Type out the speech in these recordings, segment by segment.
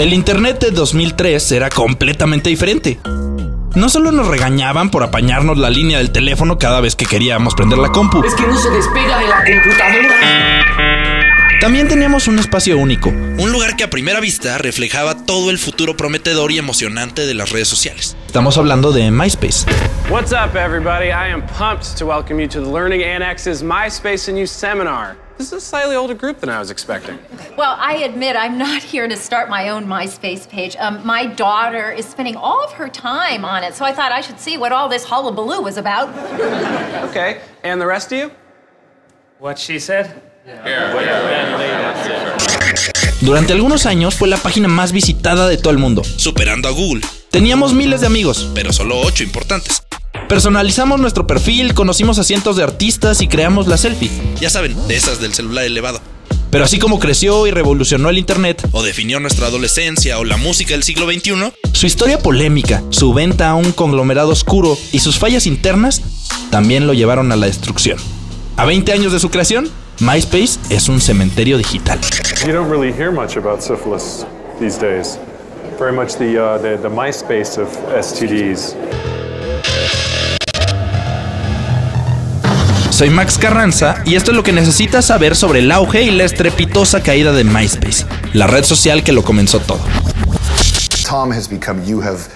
El Internet de 2003 era completamente diferente. No solo nos regañaban por apañarnos la línea del teléfono cada vez que queríamos prender la compu. Es que no se despega de la computadora. También teníamos un espacio único, un lugar que a primera vista reflejaba todo el futuro prometedor y emocionante de las redes sociales. Estamos hablando de MySpace. What's up, everybody? I am pumped to welcome you to the Learning Annex's MySpace and You seminar. This is a slightly older group than I was expecting. Well, I admit I'm not here to start my own MySpace page. Um, my daughter is spending all of her time on it, so I thought I should see what all this hullabaloo was about. Okay, and the rest of you? What she said? Durante algunos años fue la página más visitada de todo el mundo, superando a Google. Teníamos miles de amigos, pero solo 8 importantes. Personalizamos nuestro perfil, conocimos a cientos de artistas y creamos la selfie. Ya saben, de esas del celular elevado. Pero así como creció y revolucionó el Internet, o definió nuestra adolescencia o la música del siglo XXI, su historia polémica, su venta a un conglomerado oscuro y sus fallas internas también lo llevaron a la destrucción. A 20 años de su creación, MySpace es un cementerio digital. You don't really hear much about these days. Very much the, uh, the, the MySpace of STDs. Soy Max Carranza y esto es lo que necesitas saber sobre el auge y la estrepitosa caída de MySpace, la red social que lo comenzó todo. Tom has become, you have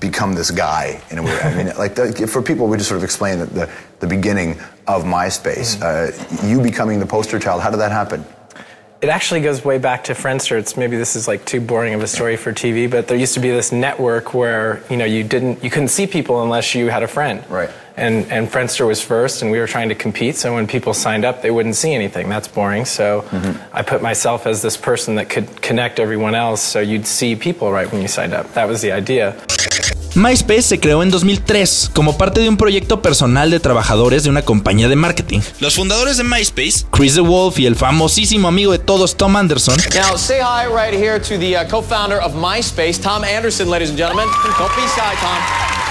become this guy in a way. I mean, like the, for people, we just sort of explain the, the, the beginning of MySpace. Uh, you becoming the poster child, how did that happen? It actually goes way back to Friendster. It's maybe this is like too boring of a story for TV, but there used to be this network where you know you didn't you couldn't see people unless you had a friend. Right. And and Friendster was first, and we were trying to compete. So when people signed up, they wouldn't see anything. That's boring. So I put myself as this person that could connect everyone else, so you'd see people right when you signed up. That was the idea. MySpace se creó en 2003 como parte de un proyecto personal de trabajadores de una compañía de marketing. Los fundadores de MySpace, Chris DeWolf y el famosísimo amigo de todos Tom Anderson, Now, say hi right here to the uh, co-founder of MySpace, Tom Anderson, ladies and gentlemen. Don't be shy, Tom.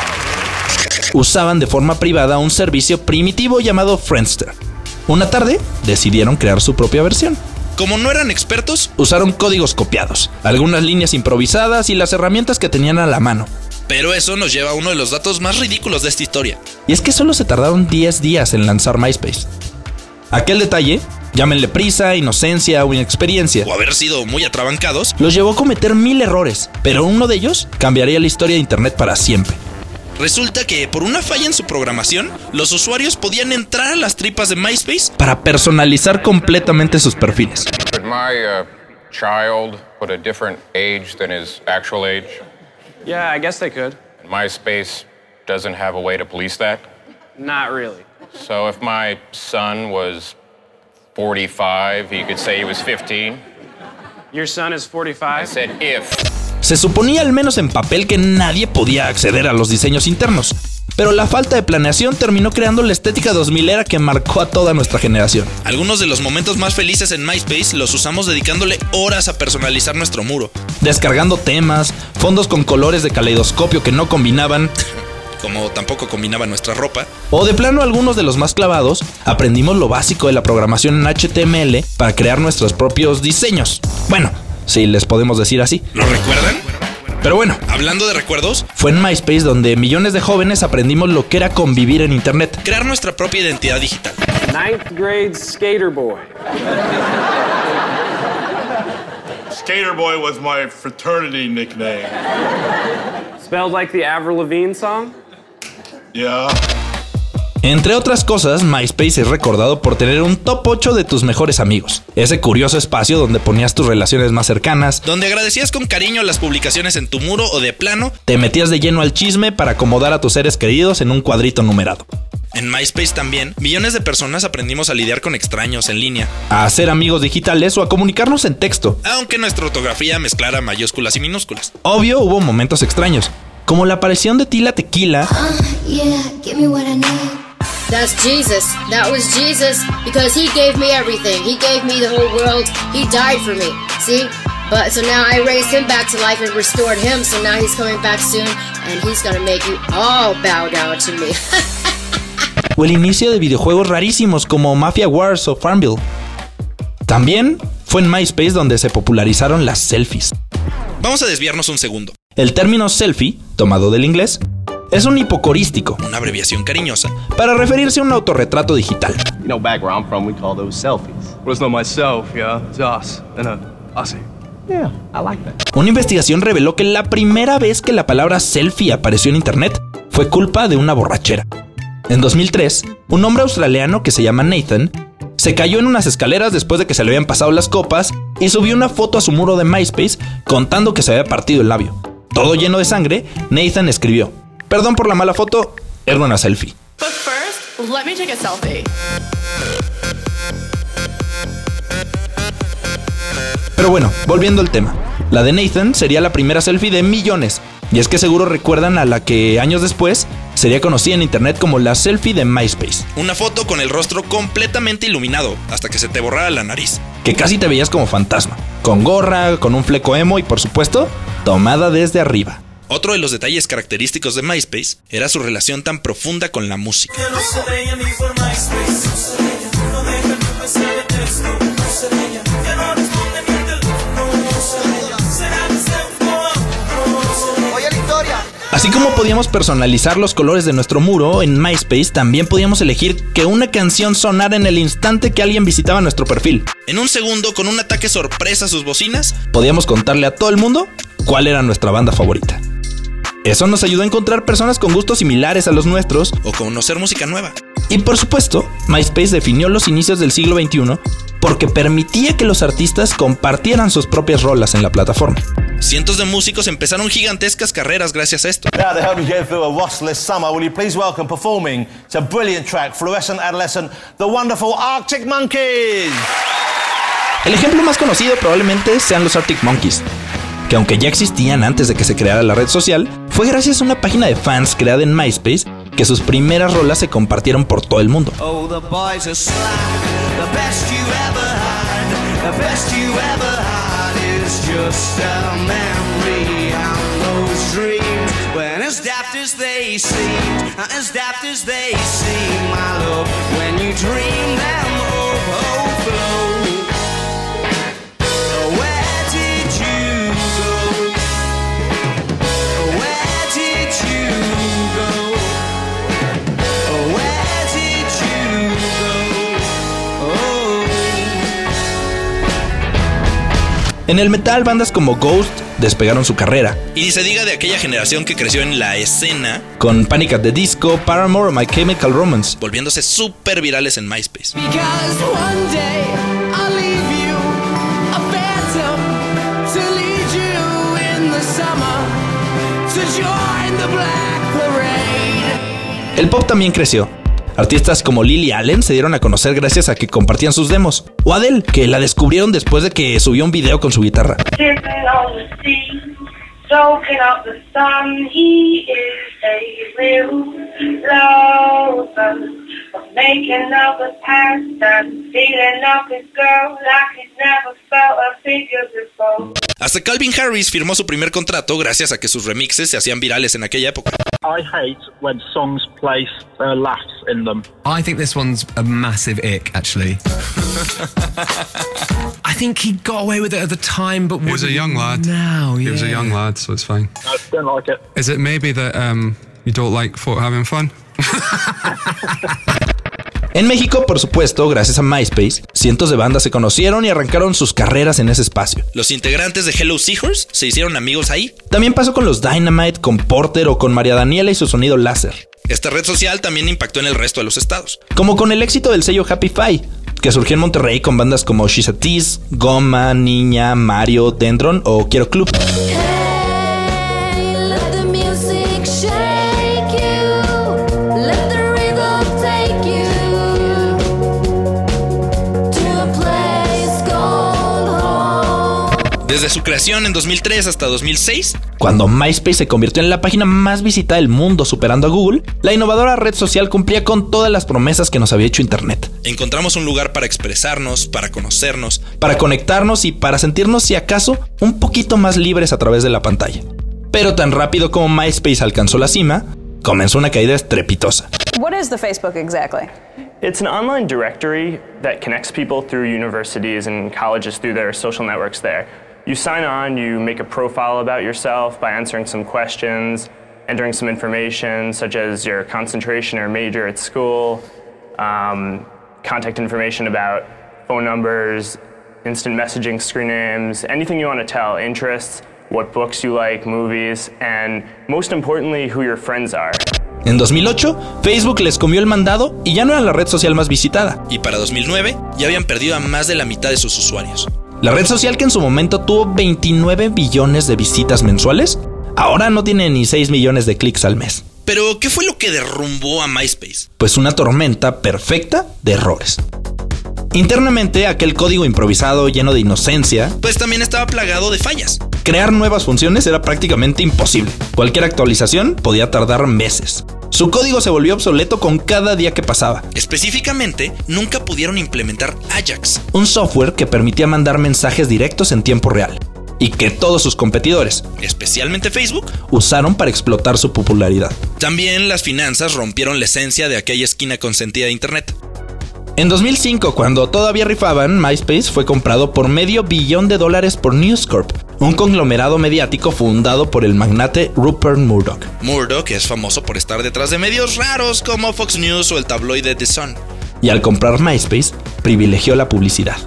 Usaban de forma privada un servicio primitivo llamado Friendster. Una tarde decidieron crear su propia versión. Como no eran expertos, usaron códigos copiados, algunas líneas improvisadas y las herramientas que tenían a la mano. Pero eso nos lleva a uno de los datos más ridículos de esta historia. Y es que solo se tardaron 10 días en lanzar MySpace. Aquel detalle, llámenle prisa, inocencia o inexperiencia, o haber sido muy atrabancados, los llevó a cometer mil errores, pero uno de ellos cambiaría la historia de Internet para siempre. Resulta que por una falla en su programación, los usuarios podían entrar a las tripas de MySpace para personalizar completamente sus perfiles. Could my uh, child put a different age than his actual age? Yeah, I guess they could. MySpace doesn't have a way to police that. Not really. So if my son was 45, he could say he was 15. Your son is I 45? said if. Se suponía al menos en papel que nadie podía acceder a los diseños internos, pero la falta de planeación terminó creando la estética 2000 era que marcó a toda nuestra generación. Algunos de los momentos más felices en MySpace los usamos dedicándole horas a personalizar nuestro muro, descargando temas, fondos con colores de caleidoscopio que no combinaban, como tampoco combinaba nuestra ropa, o de plano algunos de los más clavados, aprendimos lo básico de la programación en HTML para crear nuestros propios diseños. Bueno, si les podemos decir así. ¿Lo recuerdan? Pero bueno, hablando de recuerdos, fue en MySpace donde millones de jóvenes aprendimos lo que era convivir en Internet, crear nuestra propia identidad digital. Ninth grade skater boy. Skater Boy was my fraternity nickname. Spelled like the Avril Lavigne song? Yeah. Entre otras cosas, MySpace es recordado por tener un top 8 de tus mejores amigos. Ese curioso espacio donde ponías tus relaciones más cercanas, donde agradecías con cariño las publicaciones en tu muro o de plano, te metías de lleno al chisme para acomodar a tus seres queridos en un cuadrito numerado. En MySpace también, millones de personas aprendimos a lidiar con extraños en línea, a hacer amigos digitales o a comunicarnos en texto, aunque nuestra ortografía mezclara mayúsculas y minúsculas. Obvio, hubo momentos extraños, como la aparición de Tila Tequila Yeah, That's Jesus. That was Jesus because he gave me everything. He gave me the whole world. He died for me. See? But so now I raised him back to life and restored him. So now he's coming back soon and he's gonna make you all bow down to me. o el inicio de videojuegos rarísimos como Mafia Wars o Farmville. También fue en MySpace donde se popularizaron las selfies. Vamos a desviarnos un segundo. El término selfie, tomado del inglés, es un hipocorístico, una abreviación cariñosa, para referirse a un autorretrato digital. You know, back where I'm from, we call those selfies. Well, it's not myself, yeah. It's us. And a ussy. Yeah, I like that. Una investigación reveló que la primera vez que la palabra selfie apareció en internet fue culpa de una borrachera. En 2003, un hombre australiano que se llama Nathan se cayó en unas escaleras después de que se le habían pasado las copas y subió una foto a su muro de MySpace contando que se había partido el labio. Todo lleno de sangre, Nathan escribió, perdón por la mala foto, era una selfie. But first, let me take a selfie. Pero bueno, volviendo al tema. La de Nathan sería la primera selfie de millones. Y es que seguro recuerdan a la que años después sería conocida en internet como la selfie de MySpace. Una foto con el rostro completamente iluminado hasta que se te borrara la nariz. Que casi te veías como fantasma. Con gorra, con un fleco emo y por supuesto, tomada desde arriba. Otro de los detalles característicos de MySpace era su relación tan profunda con la música. Así como podíamos personalizar los colores de nuestro muro en MySpace, también podíamos elegir que una canción sonara en el instante que alguien visitaba nuestro perfil. En un segundo, con un ataque sorpresa a sus bocinas, podíamos contarle a todo el mundo cuál era nuestra banda favorita. Eso nos ayudó a encontrar personas con gustos similares a los nuestros o conocer música nueva. Y por supuesto, MySpace definió los inicios del siglo XXI porque permitía que los artistas compartieran sus propias rolas en la plataforma. Cientos de músicos empezaron gigantescas carreras gracias a esto. Now to help you get through a wassless summer, will you please welcome performing to a brilliant track, Fluorescent Adolescent, the wonderful Arctic Monkeys. El ejemplo más conocido probablemente sean los Arctic Monkeys, que aunque ya existían antes de que se creara la red social, fue gracias a una página de fans creada en MySpace que sus primeras rolas se compartieron por todo el mundo. En el metal, bandas como Ghost despegaron su carrera. Y ni se diga de aquella generación que creció en la escena con Panic at the Disco, Paramore o My Chemical Romance, volviéndose súper virales en MySpace. El pop también creció. Artistas como Lily Allen se dieron a conocer gracias a que compartían sus demos. O Adele, que la descubrieron después de que subió un video con su guitarra. Hasta Calvin Harris firmó su primer contrato gracias a que sus remixes se hacían virales en aquella época. I hate when songs place uh, laughs in them. I think this one's a massive ick, actually. I think he got away with it at the time, but He was a young lad. Now, yeah. He was a young lad, so it's fine. I don't like it. Is it maybe that um, you don't like folk having fun? En México, por supuesto, gracias a MySpace, cientos de bandas se conocieron y arrancaron sus carreras en ese espacio. Los integrantes de Hello Seahorse se hicieron amigos ahí. También pasó con los Dynamite, con Porter o con María Daniela y su sonido láser. Esta red social también impactó en el resto de los estados, como con el éxito del sello Happy Fi, que surgió en Monterrey con bandas como She's a Tease, Goma, Niña, Mario, Dendron o Quiero Club. Desde su creación en 2003 hasta 2006, cuando MySpace se convirtió en la página más visitada del mundo superando a Google, la innovadora red social cumplía con todas las promesas que nos había hecho Internet. Encontramos un lugar para expresarnos, para conocernos, para conectarnos y para sentirnos si acaso un poquito más libres a través de la pantalla. Pero tan rápido como MySpace alcanzó la cima, comenzó una caída estrepitosa. What is the Facebook exactly? It's an online directory that connects people through universities and colleges through their social networks there. You sign on, you make a profile about yourself by answering some questions, entering some information such as your concentration or major at school, um, contact information about phone numbers, instant messaging screen names, anything you want to tell, interests, what books you like, movies, and most importantly, who your friends are. En 2008, Facebook les comió el mandado y ya no era la red social más visitada. Y para 2009, ya habían perdido a más de la mitad de sus usuarios. La red social que en su momento tuvo 29 billones de visitas mensuales, ahora no tiene ni 6 millones de clics al mes. Pero, ¿qué fue lo que derrumbó a MySpace? Pues una tormenta perfecta de errores. Internamente, aquel código improvisado lleno de inocencia, pues también estaba plagado de fallas. Crear nuevas funciones era prácticamente imposible. Cualquier actualización podía tardar meses. Su código se volvió obsoleto con cada día que pasaba. Específicamente, nunca pudieron implementar Ajax, un software que permitía mandar mensajes directos en tiempo real y que todos sus competidores, especialmente Facebook, usaron para explotar su popularidad. También las finanzas rompieron la esencia de aquella esquina consentida de Internet. En 2005, cuando todavía rifaban, MySpace fue comprado por medio billón de dólares por News Corp, un conglomerado mediático fundado por el magnate Rupert Murdoch. Murdoch es famoso por estar detrás de medios raros como Fox News o el tabloide The Sun. Y al comprar MySpace, privilegió la publicidad.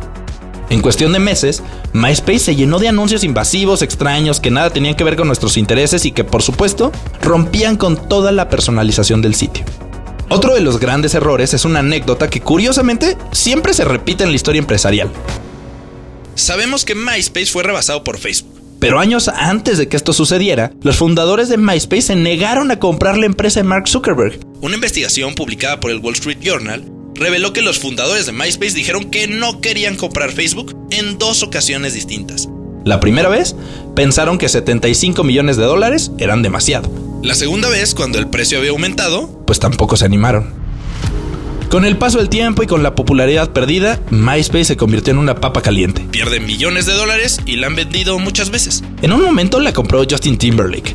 En cuestión de meses, MySpace se llenó de anuncios invasivos, extraños, que nada tenían que ver con nuestros intereses y que, por supuesto, rompían con toda la personalización del sitio. Otro de los grandes errores es una anécdota que curiosamente siempre se repite en la historia empresarial. Sabemos que MySpace fue rebasado por Facebook. Pero años antes de que esto sucediera, los fundadores de MySpace se negaron a comprar la empresa de Mark Zuckerberg. Una investigación publicada por el Wall Street Journal reveló que los fundadores de MySpace dijeron que no querían comprar Facebook en dos ocasiones distintas. La primera vez, pensaron que 75 millones de dólares eran demasiado. La segunda vez, cuando el precio había aumentado, pues tampoco se animaron. Con el paso del tiempo y con la popularidad perdida, MySpace se convirtió en una papa caliente. Pierden millones de dólares y la han vendido muchas veces. En un momento la compró Justin Timberlake.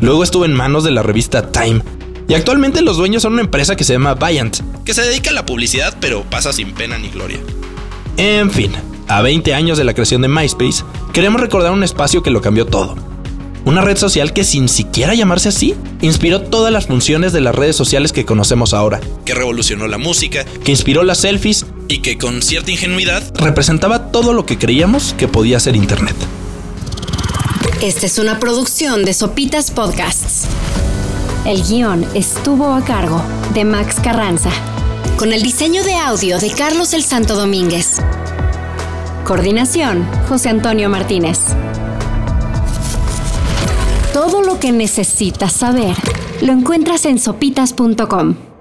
Luego estuvo en manos de la revista Time. Y actualmente los dueños son una empresa que se llama Viant, que se dedica a la publicidad pero pasa sin pena ni gloria. En fin, a 20 años de la creación de MySpace, queremos recordar un espacio que lo cambió todo. Una red social que sin siquiera llamarse así, inspiró todas las funciones de las redes sociales que conocemos ahora, que revolucionó la música, que inspiró las selfies y que con cierta ingenuidad representaba todo lo que creíamos que podía ser Internet. Esta es una producción de Sopitas Podcasts. El guion estuvo a cargo de Max Carranza, con el diseño de audio de Carlos el Santo Domínguez. Coordinación, José Antonio Martínez. Todo lo que necesitas saber lo encuentras en sopitas.com.